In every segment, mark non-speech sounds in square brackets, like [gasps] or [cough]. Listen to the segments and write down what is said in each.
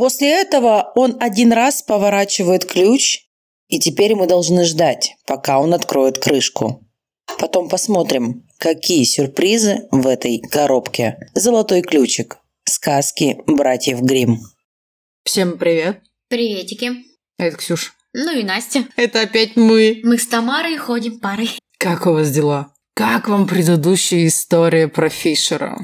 После этого он один раз поворачивает ключ, и теперь мы должны ждать, пока он откроет крышку. Потом посмотрим, какие сюрпризы в этой коробке. Золотой ключик. Сказки братьев Гримм. Всем привет. Приветики. Это Ксюш. Ну и Настя. Это опять мы. Мы с Тамарой ходим парой. Как у вас дела? Как вам предыдущая история про Фишера?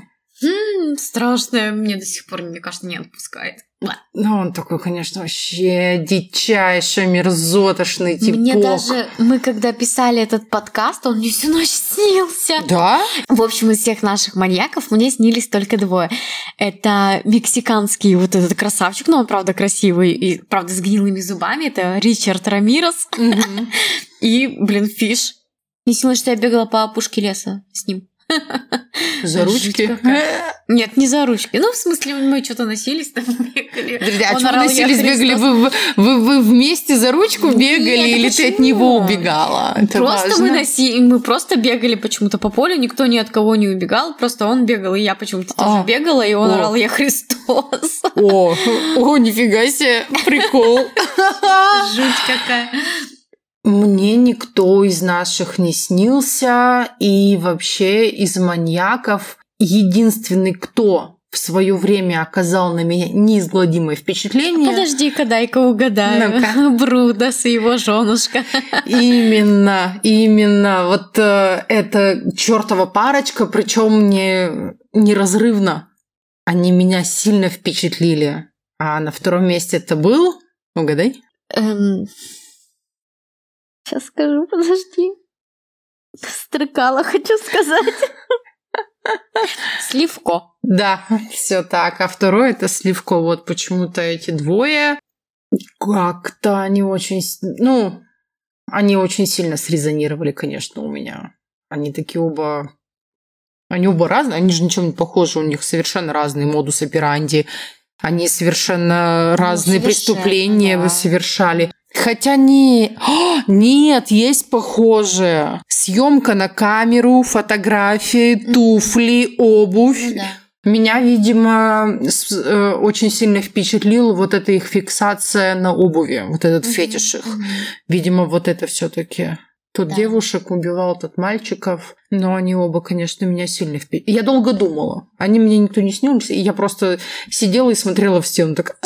М-м, страшная, мне до сих пор, мне кажется, не отпускает. Ну, он такой, конечно, вообще дичайший, мерзотошный типок. Мне даже, мы когда писали этот подкаст, он мне всю ночь [laughs] снился. Да? В общем, из всех наших маньяков мне снились только двое. Это мексиканский вот этот красавчик, но он, правда, красивый и, правда, с гнилыми зубами. Это Ричард Рамирос. [laughs] И, блин, Фиш. Не снилось, что я бегала по опушке леса с ним. За ручки? Нет, не за ручки. Ну, в смысле, мы что-то носились там, бегали. Подожди, а что носились, бегали? Вы, вы, вы вместе за ручку бегали Нет, или ты от него убегала? Это просто важно. мы носи, мы просто бегали почему-то по полю, никто ни от кого не убегал, просто он бегал, и я почему-то А. тоже бегала, и он О. орал «Я Христос». О, о, нифига себе, прикол. [laughs] Жуть какая. Мне никто из наших не снился, и вообще из маньяков единственный, кто в свое время оказал на меня неизгладимое впечатление. Подожди-ка, дай-ка угадаю. Ну-ка. [laughs] Брудас и его женушка. [laughs] Именно, именно. Вот э, эта чертова парочка, причем не неразрывно. Они меня сильно впечатлили. А на втором месте это был, угадай. Эм, Сейчас скажу, подожди. Стрыкала, хочу сказать. Сливко. Да, все так. А второй это Сливко. Вот почему-то эти двое как-то они очень... Ну, они очень сильно срезонировали, конечно, у меня. Они такие оба... Они оба разные, они же ничем не похожи, у них совершенно разные модус операнди. Они совершенно разные Ну, совершенно, преступления да. совершали. Хотя не... О, [gasps] нет, есть похожее. Съемка на камеру, фотографии, туфли, обувь. Да. Меня, видимо, э, очень сильно впечатлила вот эта их фиксация на обуви, вот этот фетиш их. Видимо, вот это все-таки. Тот Да. девушек убивал, тот мальчиков. Но они оба, конечно, меня сильно впечатлили. Я долго думала. Они мне никто не снились. И я просто сидела и смотрела в стену. Так...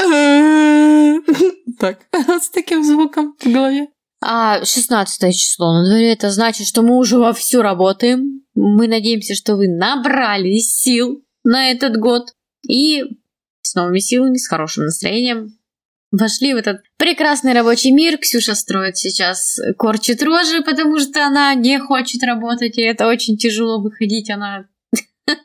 Так, [laughs] с таким звуком в голове. А 16 число на дворе, это значит, что мы уже вовсю работаем. Мы надеемся, что вы набрали сил на этот год и с новыми силами, с хорошим настроением вошли в этот прекрасный рабочий мир. Ксюша строит сейчас, корчит рожи, потому что она не хочет работать, и это очень тяжело выходить. Она... [laughs]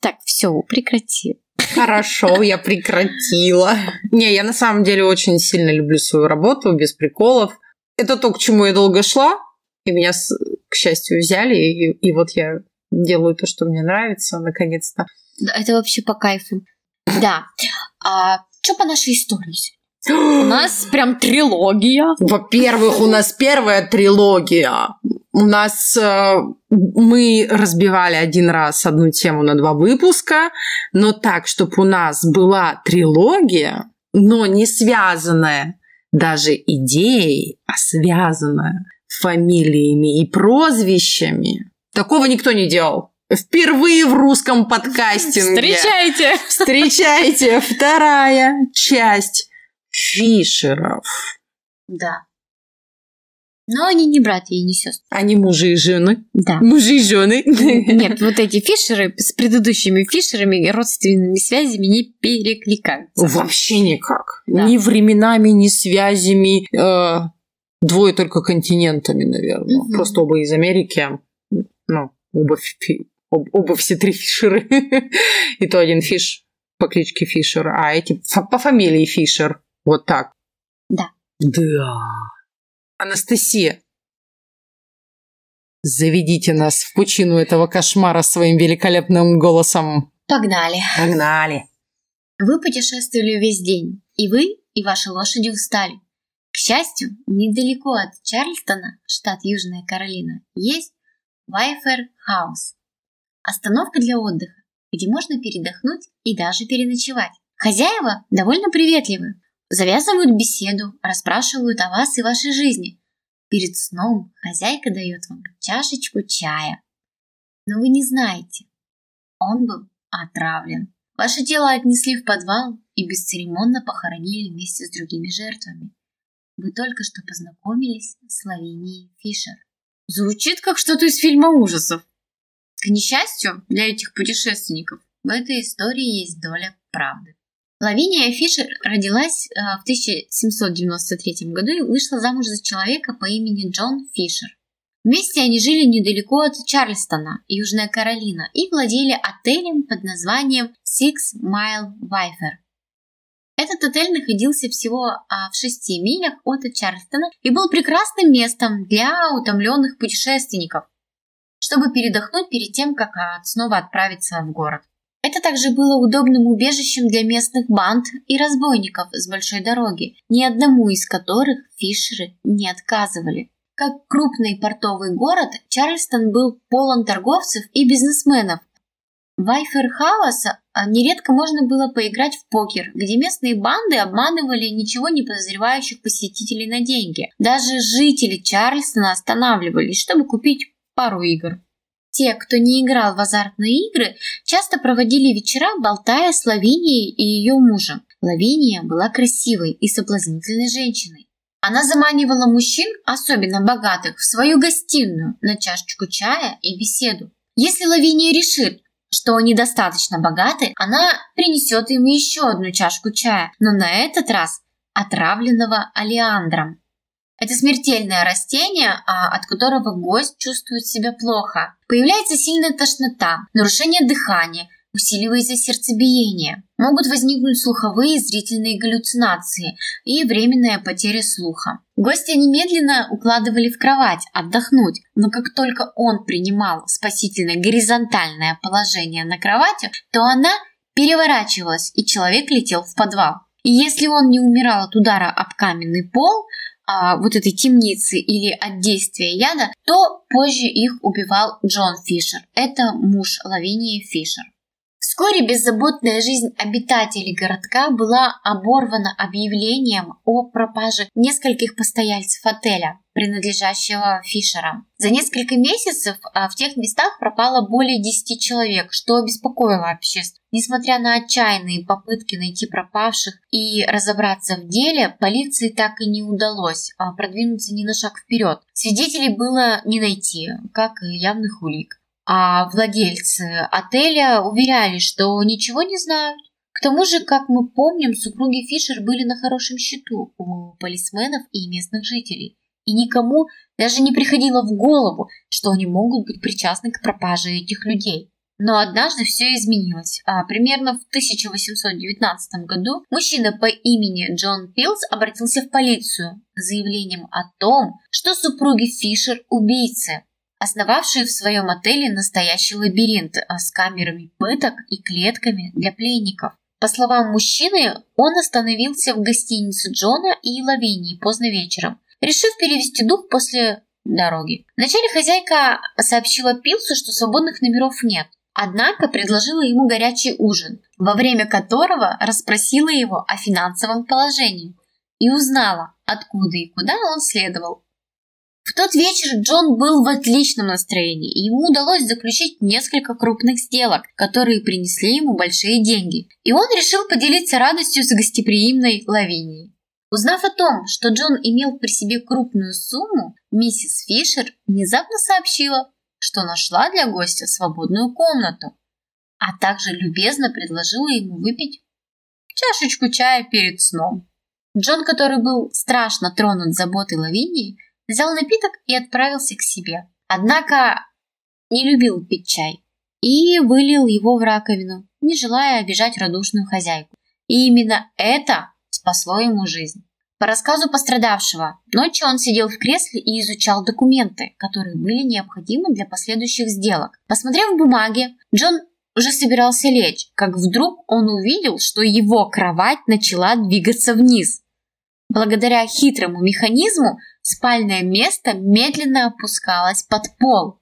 Так, все, прекрати. Хорошо, я прекратила. Не, я на самом деле очень сильно люблю свою работу, без приколов. Это то, к чему я долго шла, и меня, к счастью, взяли, и, и вот я делаю то, что мне нравится, наконец-то. Это вообще по кайфу. Да. А что по нашей истории? У нас прям трилогия. Во-первых, у нас первая трилогия. У нас э, мы разбивали один раз одну тему на два выпуска, но так, чтобы у нас была трилогия, но не связанная даже идеей, а связанная фамилиями и прозвищами. Такого никто не делал. Впервые в русском подкастинге. Встречайте! Встречайте, вторая часть Фишеров. Да. Но они не братья и не сестры. Они мужи и жены. Да. Мужи и жены. Нет, вот эти фишеры с предыдущими фишерами и родственными связями не перекликаются. Вообще никак. Да. Ни временами, ни связями. э, двое только континентами, наверное. Мгм. Просто оба из Америки. Ну, оба, об- оба все три фишеры. [laughs] И то один фиш по кличке Фишер, а эти по фамилии Фишер. Вот так. Да. Да. Анастасия, заведите нас в пучину этого кошмара своим великолепным голосом. Погнали. Погнали. Вы путешествовали весь день, и вы, и ваши лошади устали. К счастью, недалеко от Чарльстона, штат Южная Каролина, есть Вайфер Хаус. Остановка для отдыха, где можно передохнуть и даже переночевать. Хозяева довольно приветливы, завязывают беседу, расспрашивают о вас и вашей жизни. Перед сном хозяйка дает вам чашечку чая. Но вы не знаете, он был отравлен. Ваше тело отнесли в подвал и бесцеремонно похоронили вместе с другими жертвами. Вы только что познакомились с Лавинией Фишер. Звучит как что-то из фильма ужасов. К несчастью для этих путешественников, в этой истории есть доля правды. Лавиния Фишер родилась э, в 1793 году и вышла замуж за человека по имени Джон Фишер. Вместе они жили недалеко от Чарльстона, Южная Каролина, и владели отелем под названием Six Mile Viper. Этот отель находился всего а, в шести милях от Чарльстона и был прекрасным местом для утомленных путешественников, чтобы передохнуть перед тем, как а, снова отправиться в город. Это также было удобным убежищем для местных банд и разбойников с большой дороги, ни одному из которых фишеры не отказывали. Как крупный портовый город, Чарльстон был полон торговцев и бизнесменов. В Вайферхаус нередко можно было поиграть в покер, где местные банды обманывали ничего не подозревающих посетителей на деньги. Даже жители Чарльстона останавливались, чтобы купить пару игр. Те, кто не играл в азартные игры, часто проводили вечера, болтая с Лавинией и ее мужем. Лавиния была красивой и соблазнительной женщиной. Она заманивала мужчин, особенно богатых, в свою гостиную на чашечку чая и беседу. Если Лавиния решит, что они достаточно богаты, она принесет им еще одну чашку чая, но на этот раз отравленного алиандром. Это смертельное растение, а, от которого гость чувствует себя плохо. Появляется сильная тошнота, нарушение дыхания, усиливается сердцебиение. Могут возникнуть слуховые и зрительные галлюцинации и временная потеря слуха. Гостя немедленно укладывали в кровать отдохнуть, но как только он принимал спасительное горизонтальное положение на кровати, то она переворачивалась, и человек летел в подвал. И если он не умирал от удара об каменный пол, вот этой темницы или от действия яда, то позже их убивал Джон Фишер. Это муж Лавинии Фишер. Вскоре беззаботная жизнь обитателей городка была оборвана объявлением о пропаже нескольких постояльцев отеля, принадлежащего Фишерам. За несколько месяцев а, в тех местах пропало более 10 человек, что обеспокоило общество. Несмотря на отчаянные попытки найти пропавших и разобраться в деле, полиции так и не удалось а, продвинуться ни на шаг вперед. Свидетелей было не найти, как и явных улик а владельцы отеля уверяли, что ничего не знают. К тому же, как мы помним, супруги Фишер были на хорошем счету у полисменов и местных жителей, и никому даже не приходило в голову, что они могут быть причастны к пропаже этих людей. Но однажды все изменилось. А примерно в 1819 году мужчина по имени Джон Пилс обратился в полицию с заявлением о том, что супруги Фишер – убийцы основавшие в своем отеле настоящий лабиринт а, с камерами пыток и клетками для пленников. По словам мужчины, он остановился в гостинице Джона и Лавинии поздно вечером, решив перевести дух после дороги. Вначале хозяйка сообщила Пилсу, что свободных номеров нет, однако предложила ему горячий ужин, во время которого расспросила его о финансовом положении и узнала, откуда и куда он следовал. Тот вечер Джон был в отличном настроении, и ему удалось заключить несколько крупных сделок, которые принесли ему большие деньги. И он решил поделиться радостью с гостеприимной Лавинией. Узнав о том, что Джон имел при себе крупную сумму, миссис Фишер внезапно сообщила, что нашла для гостя свободную комнату, а также любезно предложила ему выпить чашечку чая перед сном. Джон, который был страшно тронут заботой Лавинии, взял напиток и отправился к себе. Однако не любил пить чай и вылил его в раковину, не желая обижать радушную хозяйку. И именно это спасло ему жизнь. По рассказу пострадавшего, ночью он сидел в кресле и изучал документы, которые были необходимы для последующих сделок. Посмотрев бумаги, Джон уже собирался лечь, как вдруг он увидел, что его кровать начала двигаться вниз. Благодаря хитрому механизму спальное место медленно опускалось под пол.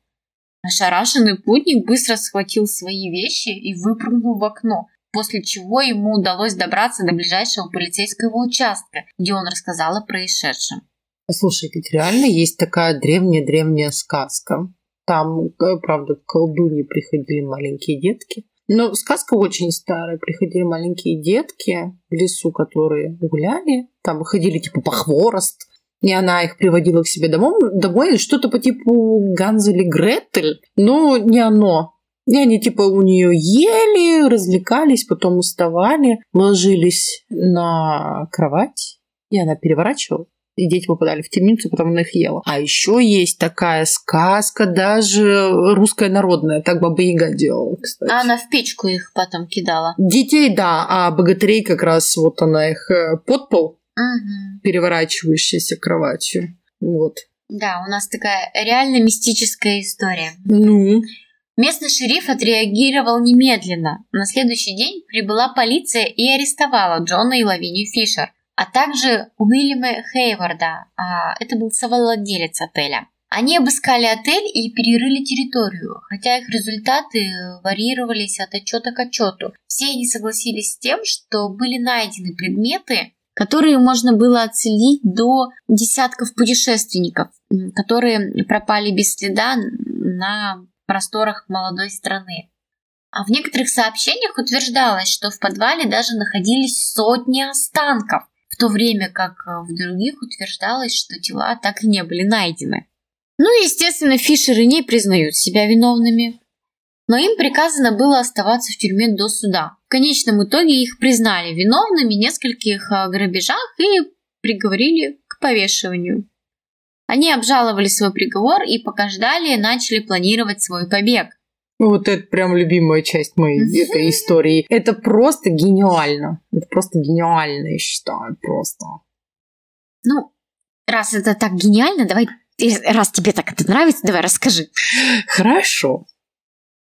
Ошарашенный путник быстро схватил свои вещи и выпрыгнул в окно, после чего ему удалось добраться до ближайшего полицейского участка, где он рассказал о происшедшем. Слушай, ведь реально есть такая древняя-древняя сказка. Там, э, правда, к колдуне приходили маленькие детки. Но сказка очень старая. Приходили маленькие детки в лесу, которые гуляли. Там выходили типа по хворост. И она их приводила к себе домой, домой что-то по типу Ганзель и Гретель. Но не оно. И они типа у нее ели, развлекались, потом уставали, ложились на кровать, и она переворачивала. И дети попадали в темницу, потом она их ела. А еще есть такая сказка, даже русская народная. Так Баба Яга делала, кстати. А она в печку их потом кидала. Детей, да, а богатырей как раз вот она их э, под пол, Угу. переворачивающейся кроватью. Вот. Да, у нас такая реально мистическая история. Ну, Местный шериф отреагировал немедленно. На следующий день прибыла полиция и арестовала Джона и Лавинию Фишер, а также Уильяма Хейварда, а это был совладелец отеля. Они обыскали отель и перерыли территорию, хотя их результаты варьировались от отчета к отчету. Все они согласились с тем, что были найдены предметы, которые можно было отследить до десятков путешественников, которые пропали без следа на просторах молодой страны. А в некоторых сообщениях утверждалось, что в подвале даже находились сотни останков, в то время как э, в других утверждалось, что тела так и не были найдены. Ну и, естественно, Фишеры не признают себя виновными. Но им приказано было оставаться в тюрьме до суда. В конечном итоге их признали виновными в нескольких э, грабежах и приговорили к повешиванию. Они обжаловали свой приговор и пока ждали, начали планировать свой побег. вот это прям любимая часть моей этой истории. Это просто гениально. Это просто гениально, я считаю, просто. Ну, раз это так гениально, давай, раз тебе так это нравится, давай расскажи. Хорошо.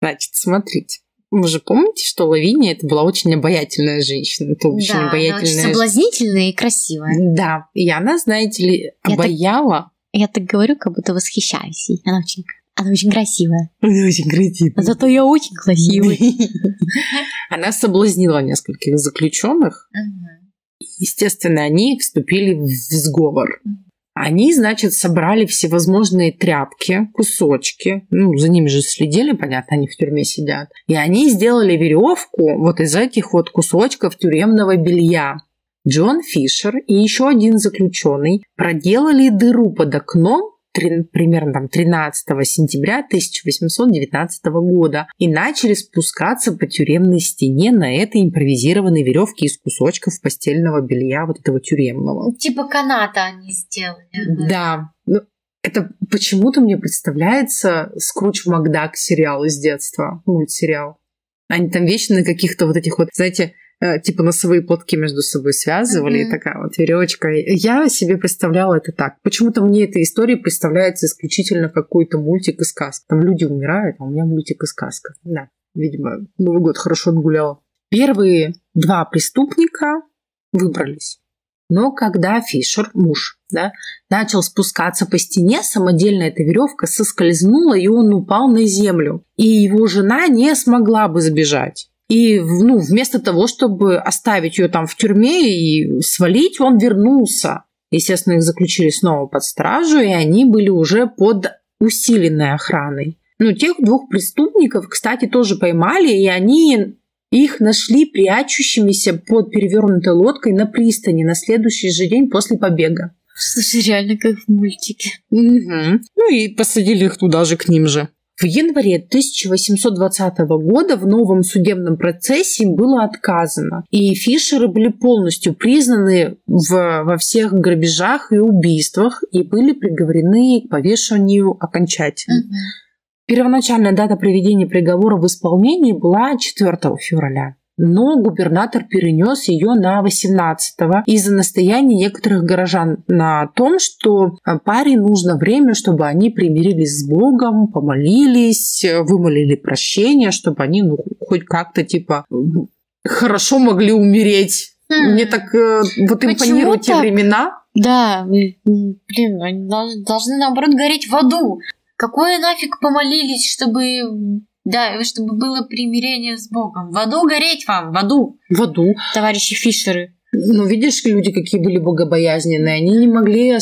Значит, смотрите. Вы же помните, что Лавиния это была очень обаятельная женщина. Это очень да, она очень обаятельная соблазнительная и красивая. Да, и она, знаете ли, Я так- обаяла. Я так говорю, как будто восхищаюсь ей. Она очень, она очень красивая. Она очень красивая. Зато я очень красивый. [laughs] Она соблазнила нескольких заключенных. Естественно, они вступили в сговор. Они, значит, собрали всевозможные тряпки, кусочки. Ну, за ними же следили, понятно, они в тюрьме сидят. И они сделали веревку вот из этих вот кусочков тюремного белья. Джон Фишер и еще один заключенный проделали дыру под окном три- примерно там 13 сентября 1819 года и начали спускаться по тюремной стене на этой импровизированной веревке из кусочков постельного белья вот этого тюремного. Типа каната они сделали. Да, ну, это почему-то мне представляется Скруч Макдак сериал из детства, мультсериал. Они там вечно на каких-то вот этих вот, знаете, типа носовые платки между собой связывали, и Мгм. такая вот веревочка. Я себе представляла это так. Почему-то мне эта история представляется исключительно какой-то мультик и сказка. Там люди умирают, а у меня мультик и сказка. Да, видимо, Новый год хорошо отгулял. Первые два преступника выбрались. Но когда Фишер, муж, да, начал спускаться по стене, самодельная эта веревка соскользнула, и он упал на землю. И его жена не смогла бы сбежать. И ну, вместо того, чтобы оставить ее там в тюрьме и свалить, он вернулся. Естественно, их заключили снова под стражу, и они были уже под усиленной охраной. Ну, тех двух преступников, кстати, тоже поймали, и они Их нашли прячущимися под перевернутой лодкой на пристани на следующий же день после побега. Слушай, реально как в мультике. Угу. Ну и посадили их туда же, к ним же. В январе 1820 года в новом судебном процессе им было отказано, и Фишеры были полностью признаны в, во всех грабежах и убийствах и были приговорены к повешению окончательно. Мгм. Первоначальная дата проведения приговора в исполнении была 4 февраля. Но губернатор перенес ее на 18 из-за настояния некоторых горожан на том, что а, паре нужно время, чтобы они примирились с Богом, помолились, э, вымолили прощение, чтобы они ну, хоть как-то типа хорошо могли умереть. Хм. Мне так э, вот Почему импонируют те времена. Да, блин, они дол- должны, наоборот, гореть в аду. Какое нафиг помолились, чтобы... Да, чтобы было примирение с Богом. В аду гореть вам, в аду, В аду. товарищи Фишеры. Ну, видишь, люди какие были богобоязненные. Они не могли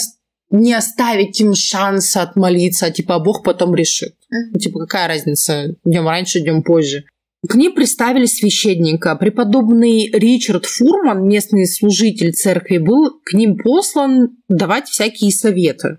не оставить им шанса отмолиться, а типа, а Бог потом решит. Ну, типа, какая разница, днем раньше, днем позже. К ним представили священника. Преподобный Ричард Фурман, местный служитель церкви, был к ним послан давать всякие советы.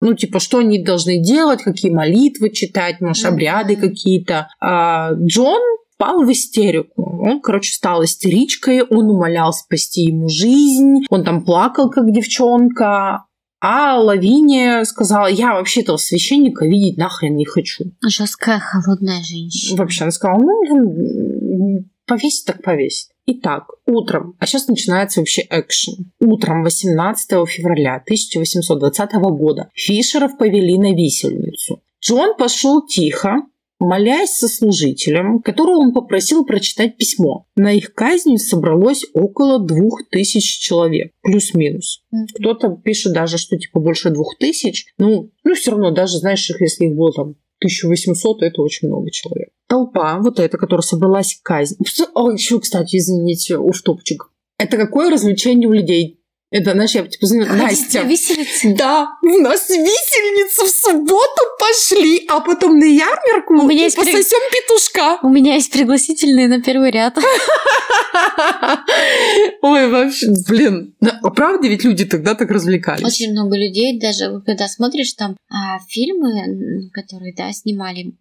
Ну, типа, что они должны делать, какие молитвы читать, может, обряды какие-то. А Джон впал в истерику. Он, короче, стал истеричкой, он умолял спасти ему жизнь, он там плакал, как девчонка. А Лавиния сказала, я вообще этого священника видеть нахрен не хочу. Жесткая, холодная женщина. Вообще, она сказала, ну, повесить так повесить. Итак, утром, а сейчас начинается вообще экшен. Утром 18 февраля 1820 года Фишеров повели на висельницу. Джон пошел тихо, молясь со служителем, которого он попросил прочитать письмо. На их казнь собралось около двух тысяч человек, плюс-минус. Кто-то пишет даже, что типа больше двух тысяч. Ну, ну все равно, даже знаешь, их, если их было там 1800, это очень много человек. Толпа, вот эта, которая собралась к казни. [laughs] О, еще, кстати, извините, уфтопчик. Это какое развлечение у людей? Это, знаешь, я типа звоню, Настя, Виселица. да, у нас висельницы в субботу пошли, а потом на ярмарку У меня и есть при- пососем петушка. У меня есть пригласительные на первый ряд. [laughs] Ой, вообще, блин. А правда ведь люди тогда так развлекались? Очень много людей, даже когда смотришь там а, фильмы, которые, да, снимали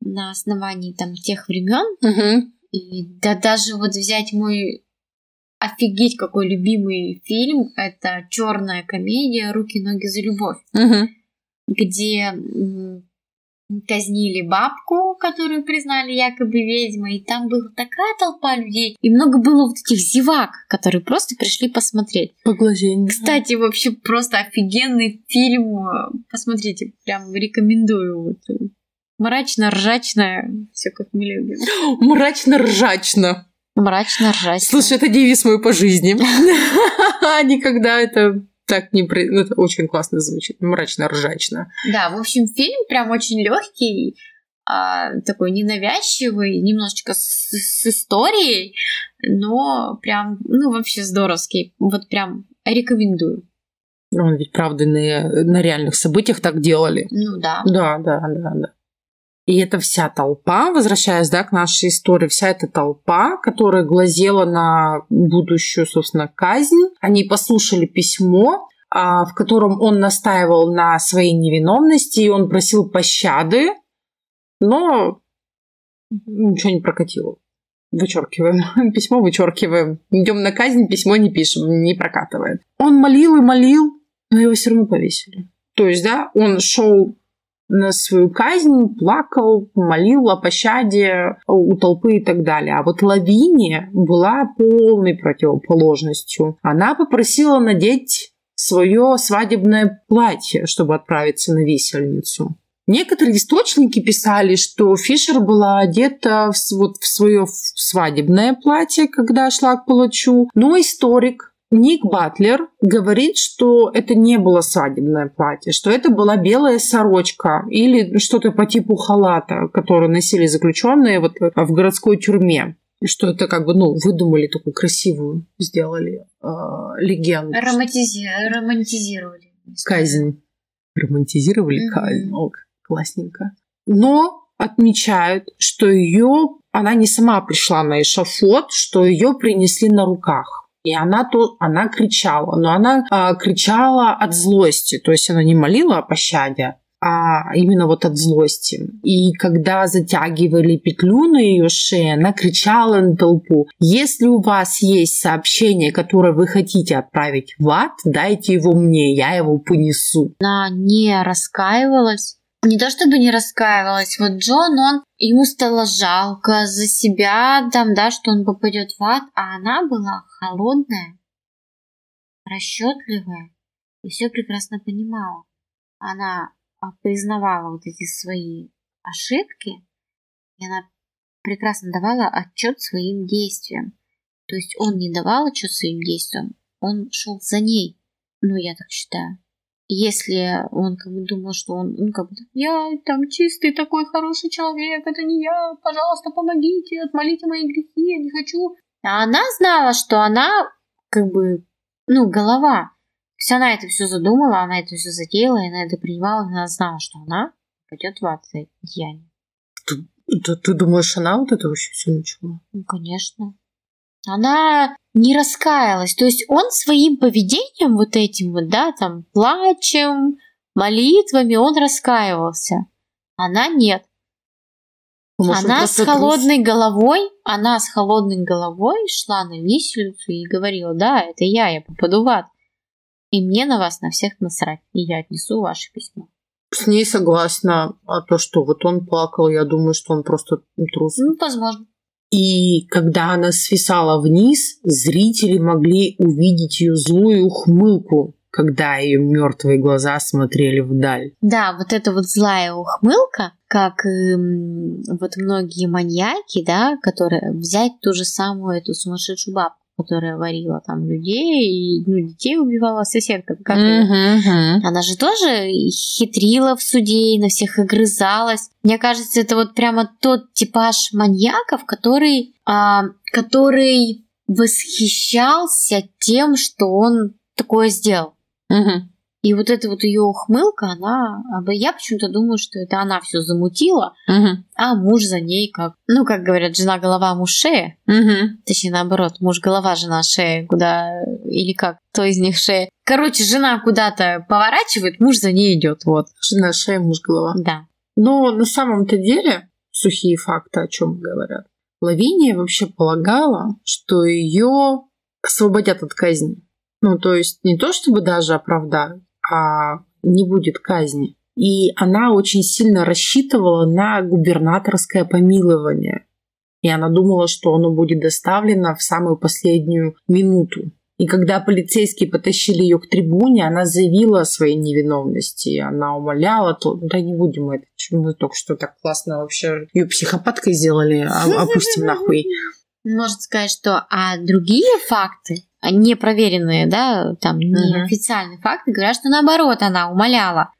на основании там тех времен, и да даже вот взять мой офигеть какой любимый фильм, это черная комедия «Руки, ноги за любовь», Мгм. где казнили бабку, которую признали якобы ведьмой, и там была такая толпа людей, и много было вот этих зевак, которые просто пришли посмотреть. Поглазень. Кстати, вообще просто офигенный фильм. Посмотрите, прям рекомендую. Вот. Мрачно-ржачно, все как мы любим. [gasps] Мрачно-ржачно. Мрачно-ржачно. Слушай, это девиз мой по жизни. [laughs] [laughs] Никогда это так не... при- ну, Это очень классно звучит. Мрачно-ржачно. Да, в общем, фильм прям очень легкий, такой ненавязчивый, немножечко с, с историей, но прям, ну, вообще здоровский. Вот прям рекомендую. Он ведь, правда, на, на реальных событиях так делали. Ну да. Да, да, да, да. И это вся толпа, возвращаясь да, к нашей истории, вся эта толпа, которая глазела на будущую, собственно, казнь, они послушали письмо, а, в котором он настаивал на своей невиновности, и он просил пощады, но ничего не прокатило. Вычеркиваем. [laughs] Письмо вычеркиваем. Идем на казнь, письмо не пишем, не прокатывает. Он молил и молил, но его все равно повесили. То есть, да, он шел на свою казнь, плакал, молил о пощаде у толпы и так далее. А вот Лавиния была полной противоположностью. Она попросила надеть свое свадебное платье, чтобы отправиться на висельницу. Некоторые источники писали, что Фишер была одета в, вот в свое свадебное платье, когда шла к палачу. Но историк Ник Батлер говорит, что это не было свадебное платье, что это была белая сорочка или что-то по типу халата, который носили заключенные вот в городской тюрьме. Что это как бы, ну, выдумали такую красивую, сделали э, легенду. Романтизи- Романтизировали. Казнь. Романтизировали Мгм. казнь. О, классненько. Но отмечают, что ее она не сама пришла на эшафот, что ее принесли на руках. И она, то, она кричала, но она а, кричала от злости, то есть она не молила о пощаде, а именно вот от злости. И когда затягивали петлю на ее шее, она кричала на толпу, если у вас есть сообщение, которое вы хотите отправить в ад, дайте его мне, я его понесу. Она не раскаивалась, не то чтобы не раскаивалась, вот Джон, он, ему стало жалко за себя, там, да, что он попадет в ад, а она была холодная, расчетливая и все прекрасно понимала. Она а, признавала вот эти свои ошибки, и она прекрасно давала отчет своим действиям. То есть он не давал отчет своим действиям, он шел за ней. Ну, я так считаю если он как бы думал, что он, ну, как бы, я там чистый такой хороший человек, это не я, пожалуйста, помогите, отмолите мои грехи, я не хочу. А она знала, что она, как бы, ну, голова. То есть она это все задумала, она это все затеяла, и она это принимала, она знала, что она пойдет в ад за деяние. Ты, ты, ты думаешь, она вот это вообще все начала? Ну, конечно. Она не раскаялась. То есть он своим поведением вот этим вот, да, там, плачем, молитвами, он раскаивался. Она нет. Может, она с холодной трус? головой, она с холодной головой шла на виселицу и говорила, да, это я, я попаду в ад. И мне на вас на всех насрать, и я отнесу ваше письмо. С ней согласна, а то, что вот он плакал, я думаю, что он просто трус. Ну, возможно. И когда она свисала вниз, зрители могли увидеть ее злую ухмылку, когда ее мертвые глаза смотрели вдаль. Да, вот эта вот злая ухмылка, как эм, вот многие маньяки, да, которые взять ту же самую эту сумасшедшую бабку, которая варила там людей и ну, детей убивала соседка. Как uh-huh. Она же тоже хитрила в суде и на всех огрызалась. Мне кажется, это вот прямо тот типаж маньяков, который, а, который восхищался тем, что он такое сделал. Uh-huh. И вот эта вот ее ухмылка, она, я почему-то думаю, что это она все замутила, угу. а муж за ней как, ну, как говорят, жена голова, муж шея. Угу. Точнее, наоборот, муж голова, жена шея, куда, или как, кто из них шея. Короче, жена куда-то поворачивает, муж за ней идет, вот. Жена шея, муж голова. Да. Но на самом-то деле, сухие факты о чем говорят, Лавиния вообще полагала, что ее освободят от казни. Ну, то есть не то чтобы даже оправдают, а не будет казни. И она очень сильно рассчитывала на губернаторское помилование. И она думала, что оно будет доставлено в самую последнюю минуту. И когда полицейские потащили ее к трибуне, она заявила о своей невиновности. Она умоляла, то да не будем это, мы только что так классно вообще ее психопаткой сделали, а, [laughs] опустим нахуй. Можно сказать, что а другие факты непроверенные, да, там неофициальные uh-huh. факты говорят, что наоборот она умоляла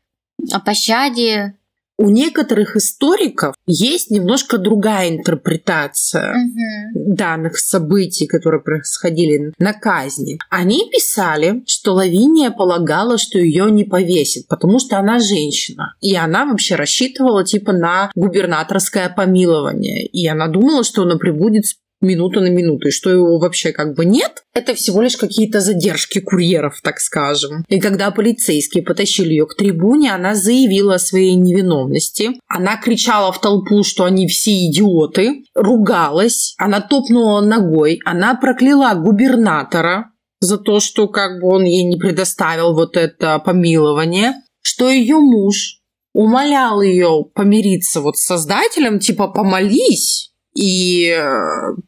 о пощаде. У некоторых историков есть немножко другая интерпретация uh-huh. данных событий, которые происходили на казни. Они писали, что Лавиния полагала, что ее не повесит, потому что она женщина. И она вообще рассчитывала типа на губернаторское помилование. И она думала, что она прибудет минуту на минуту, и что его вообще как бы нет, это всего лишь какие-то задержки курьеров, так скажем. И когда полицейские потащили ее к трибуне, она заявила о своей невиновности. Она кричала в толпу, что они все идиоты, ругалась, она топнула ногой, она прокляла губернатора за то, что как бы он ей не предоставил вот это помилование, что ее муж умолял ее помириться вот с создателем, типа помолись, и э,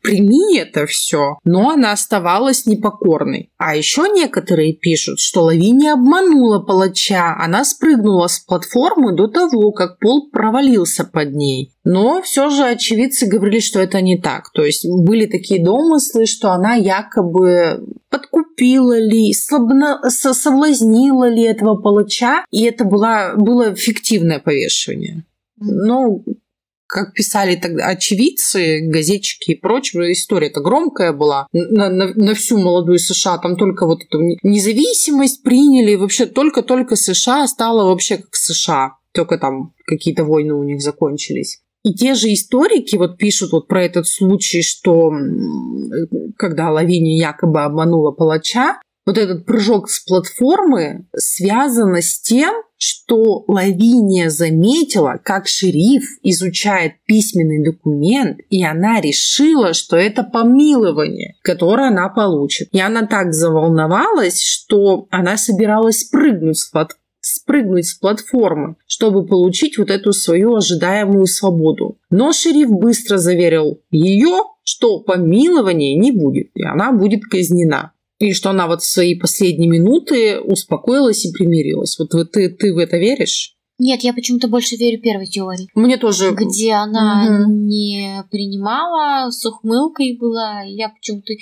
прими это все. Но она оставалась непокорной. А еще некоторые пишут, что Лавиния обманула палача. Она спрыгнула с платформы до того, как пол провалился под ней. Но все же очевидцы говорили, что это не так. То есть были такие домыслы, что она якобы подкупила ли, слабна, соблазнила ли этого палача, и это была, было фиктивное повешивание. Но как писали тогда очевидцы, газетчики и прочее, история-то громкая была на, на, на всю молодую США. Там только вот эту независимость приняли, вообще только-только США стало вообще как США. Только там какие-то войны у них закончились. И те же историки вот пишут вот про этот случай, что когда Лавиния якобы обманула палача, вот этот прыжок с платформы связан с тем, что Лавиния заметила, как шериф изучает письменный документ, и она решила, что это помилование, которое она получит. И она так заволновалась, что она собиралась спрыгнуть с платформы спрыгнуть с платформы, чтобы получить вот эту свою ожидаемую свободу. Но шериф быстро заверил ее, что помилования не будет, и она будет казнена. И что она вот в свои последние минуты успокоилась и примирилась. Вот ты, ты в это веришь? Нет, я почему-то больше верю первой теории. Мне тоже. Где она угу. не принимала, с ухмылкой была. Я почему-то...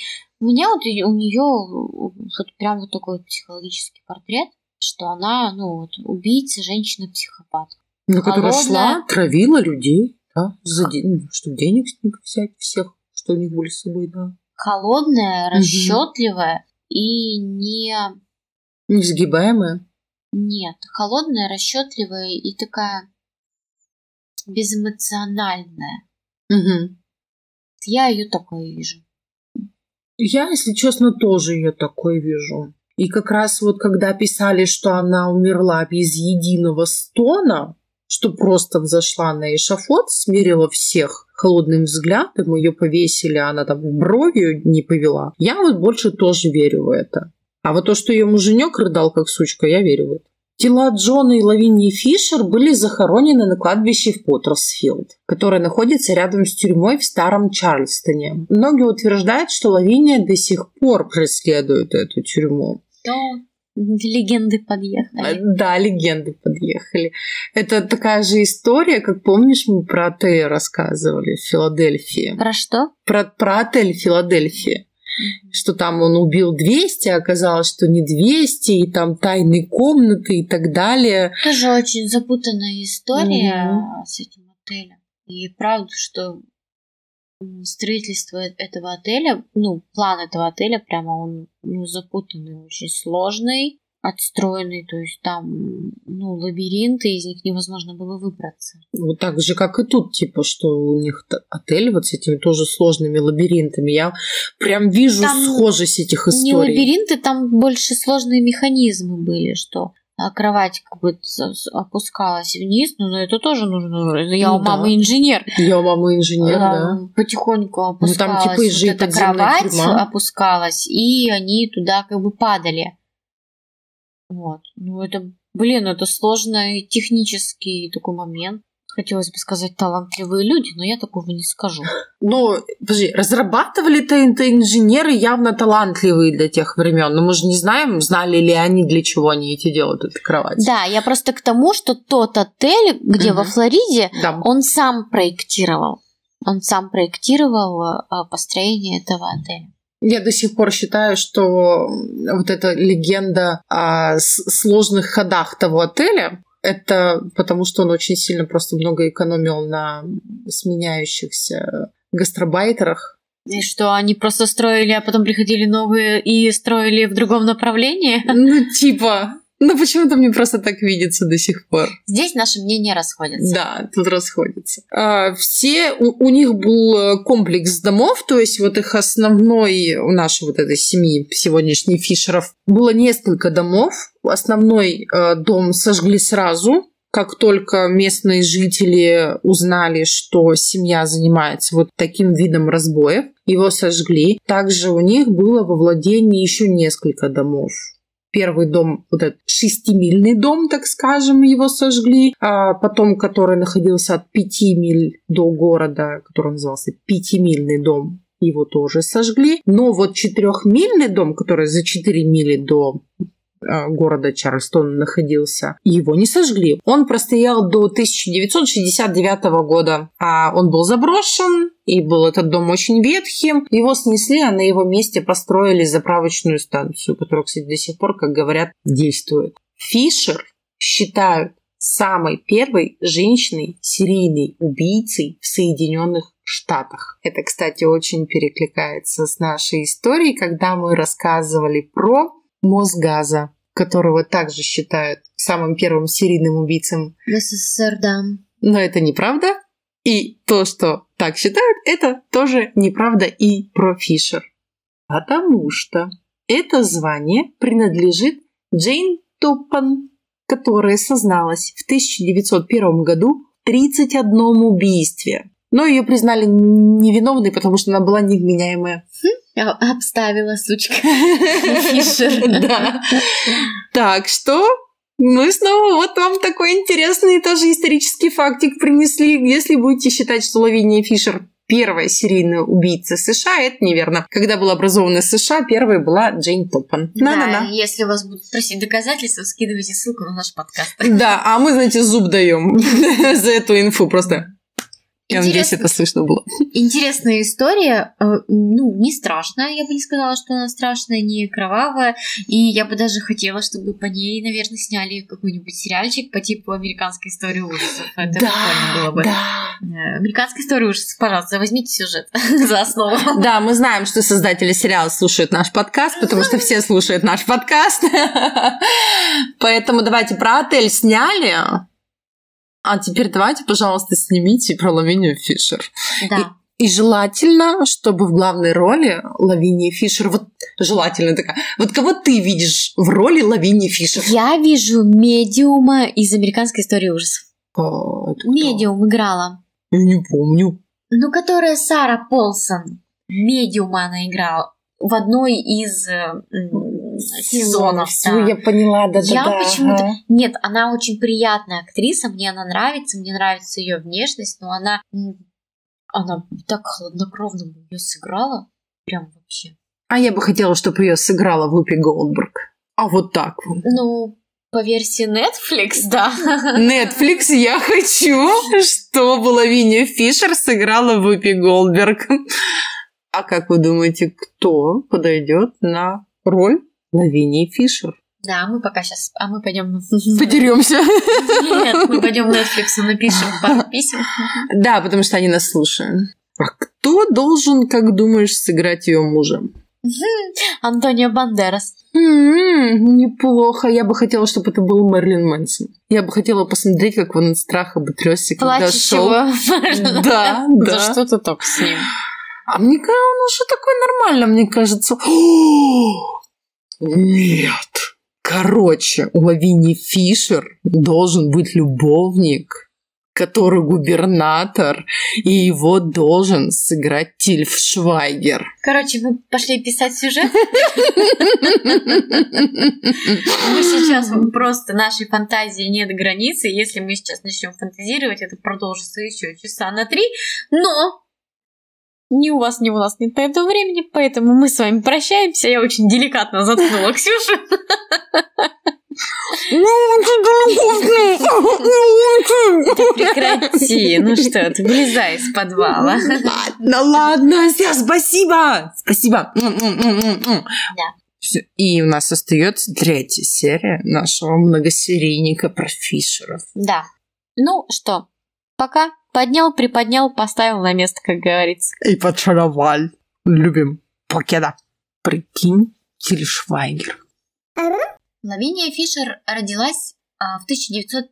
У меня вот у нее вот прям вот такой психологический портрет что она, ну, вот, убийца, женщина-психопат. Ну, которая Холодная... шла, травила людей, да, за день, чтобы денег с них взять всех, что у них были с собой, да. Холодная, угу. расчетливая и не... Несгибаемая? Нет, холодная, расчетливая и такая безэмоциональная. Угу. Я ее такой вижу. Я, если честно, тоже ее такой вижу. И как раз вот когда писали, что она умерла без единого стона, что просто взошла на эшафот, смирила всех холодным взглядом, ее повесили, а она там бровью не повела. Я вот больше тоже верю в это. А вот то, что ее муженек рыдал как сучка, я верю в это. Тела Джона и Лавинии Фишер были захоронены на кладбище в Поттерсфилд, которое находится рядом с тюрьмой в Старом Чарльстоне. Многие утверждают, что Лавиния до сих пор преследует эту тюрьму. То легенды подъехали. Да, легенды подъехали. Это такая же история, как помнишь, мы про отель рассказывали в Филадельфии. Про что? Про, про отель в Филадельфии что там он убил 200, а оказалось, что не 200, и там тайные комнаты и так далее. Тоже очень запутанная история mm-hmm. с этим отелем. И правда, что строительство этого отеля, ну, план этого отеля прямо он ну, запутанный, очень сложный отстроенный, то есть там, ну, лабиринты, из них невозможно было выбраться. Вот так же, как и тут, типа, что у них отель вот с этими тоже сложными лабиринтами. Я прям вижу там схожесть этих историй. Не лабиринты, там больше сложные механизмы были, что кровать как бы опускалась вниз, но это тоже нужно. Я ну, у мамы да. инженер. Я у мамы инженер, а, да. Потихоньку опускалась. Ну, там типа вот эта кровать тюрьма. опускалась, и они туда как бы падали. Вот. Ну, это, блин, это сложный технический такой момент. Хотелось бы сказать талантливые люди, но я такого не скажу. Ну, подожди, разрабатывали-то инженеры явно талантливые для тех времен. Но мы же не знаем, знали ли они, для чего они эти делают, эту кровать. Да, я просто к тому, что тот отель, где угу. во Флориде, да. он сам проектировал. Он сам проектировал а, построение этого отеля. Я до сих пор считаю, что вот эта легенда о сложных ходах того отеля, это потому, что он очень сильно просто много экономил на сменяющихся гастробайтерах. И что, они просто строили, а потом приходили новые и строили в другом направлении? Ну, типа, ну, почему-то мне просто так видится до сих пор. Здесь наши мнения расходятся. Да, тут расходятся. А, все, у, у них был э, комплекс домов, то есть вот их основной, у нашей вот этой семьи сегодняшней Фишеров, было несколько домов. Основной э, дом сожгли сразу, как только местные жители узнали, что семья занимается вот таким видом разбоев, его сожгли. Также у них было во владении еще несколько домов первый дом, вот этот шестимильный дом, так скажем, его сожгли, а потом, который находился от пяти миль до города, который назывался пятимильный дом, его тоже сожгли. Но вот четырехмильный дом, который за четыре мили до города Чарльстон находился, его не сожгли. Он простоял до 1969 года, а он был заброшен, и был этот дом очень ветхим. Его снесли, а на его месте построили заправочную станцию, которая, кстати, до сих пор, как говорят, действует. Фишер считают самой первой женщиной серийной убийцей в Соединенных Штатах. Это, кстати, очень перекликается с нашей историей, когда мы рассказывали про Мосгаза, которого также считают самым первым серийным убийцем. В СССР, да. Но это неправда. И то, что так считают, это тоже неправда и про Фишер. Потому что это звание принадлежит Джейн Топпан, которая созналась в 1901 году в 31 убийстве. Но ее признали невиновной, потому что она была невменяемая. Я обставила, сучка. Фишер. [laughs] Да. Так что мы снова вот вам такой интересный тоже исторический фактик принесли. Если будете считать, что Лавиния Фишер первая серийная убийца США, это неверно. Когда была образована США, первой была Джейн Топпан. Да, если вас будут просить доказательства, скидывайте ссылку на наш подкаст. Да, а мы, знаете, зуб даем [laughs] за эту инфу просто. Я надеюсь, это слышно было. Интересная история. Э, ну, не страшная. Я бы не сказала, что она страшная, не кровавая. И я бы даже хотела, чтобы по ней, наверное, сняли какой-нибудь сериальчик по типу американской истории ужасов. Это да, прикольно было бы. Да. Э, американская история ужасов, пожалуйста, возьмите сюжет [laughs] за основу. Да, мы знаем, что создатели сериала слушают наш подкаст, потому что все слушают наш подкаст. [laughs] Поэтому давайте про отель сняли. А теперь давайте, пожалуйста, снимите про Лавинию Фишер. Да. И, и желательно, чтобы в главной роли Лавиния Фишер, вот желательно такая, вот кого ты видишь в роли Лавинии Фишер? Я вижу медиума из американской истории ужасов. А, Медиум играла. Я не помню. Ну, которая Сара Полсон. Медиума она играла в одной из сезонов. Все, да. я поняла, даже Я да, почему-то... ага. Нет, она очень приятная актриса, мне она нравится, мне нравится ее внешность, но она... Она так хладнокровно ее сыграла, прям вообще. А я бы хотела, чтобы ее сыграла Вупи Голдберг. А вот так вот. Ну, по версии Netflix, да. Netflix, я хочу, чтобы Лавиния Фишер сыграла Вупи Голдберг. А как вы думаете, кто подойдет на роль Лавинии Фишер? Да, мы пока сейчас... А мы пойдем... [laughs] Подеремся. Нет, мы пойдем Netflix напишем пару писем. Да, потому что они нас слушают. А кто должен, как думаешь, сыграть ее мужа? [laughs] Антонио Бандерас. М-м, неплохо. Я бы хотела, чтобы это был Мерлин Мэнсон. Я бы хотела посмотреть, как он от страха бы трясся, когда шел. Да, [laughs] да. За что ты так с ним? А мне кажется, он уже такой нормально, мне кажется. [gasps] Нет. Короче, у Лавини Фишер должен быть любовник, который губернатор, и его должен сыграть Тильф Швайгер. Короче, мы пошли писать сюжет. Мы сейчас просто нашей фантазии нет границы. Если мы сейчас начнем фантазировать, это продолжится еще часа на три. Но ни у вас, ни у нас нет на это времени, поэтому мы с вами прощаемся. Я очень деликатно заткнула Ксюшу. Прекрати, ну что ты, вылезай из подвала. Ладно, ладно, все, спасибо, спасибо. Да. И у нас остается третья серия нашего многосерийника про Фишеров. Да. Ну что, пока. Поднял, приподнял, поставил на место, как говорится. И поцеловал. Любим. Покеда. Прикинь, Тильшвайгер. Лавиния Фишер родилась а, в 1900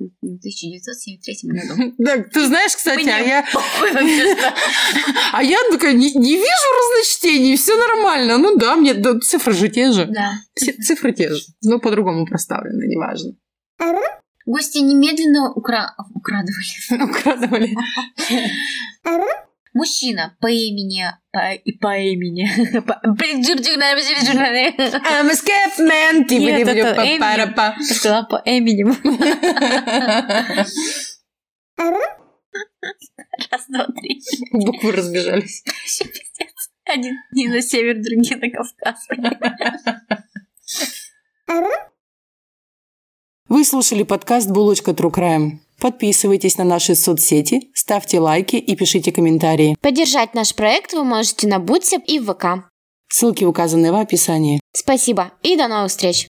1973 году. [laughs] Так, ты знаешь, кстати, а я... [laughs] [laughs] А я такая, не, вижу разночтений, все нормально. Ну да, мне да, цифры же те же. Да. Цифры те же, но по-другому проставлены, неважно. Гости немедленно укра... украдывали. [laughs] Украдывали. Мужчина по имени... По, и по имени... I'm a scared man. Нет, это Эминем. Я сказала по Эминему. Раз, два, три. Буквы разбежались. Вообще пиздец. Один не на север, другие на Кавказ. [laughs] Вы слушали подкаст «Булочка True Crime». Подписывайтесь на наши соцсети, ставьте лайки и пишите комментарии. Поддержать наш проект вы можете на Бутсе и в ВК. Ссылки указаны в описании. Спасибо и до новых встреч!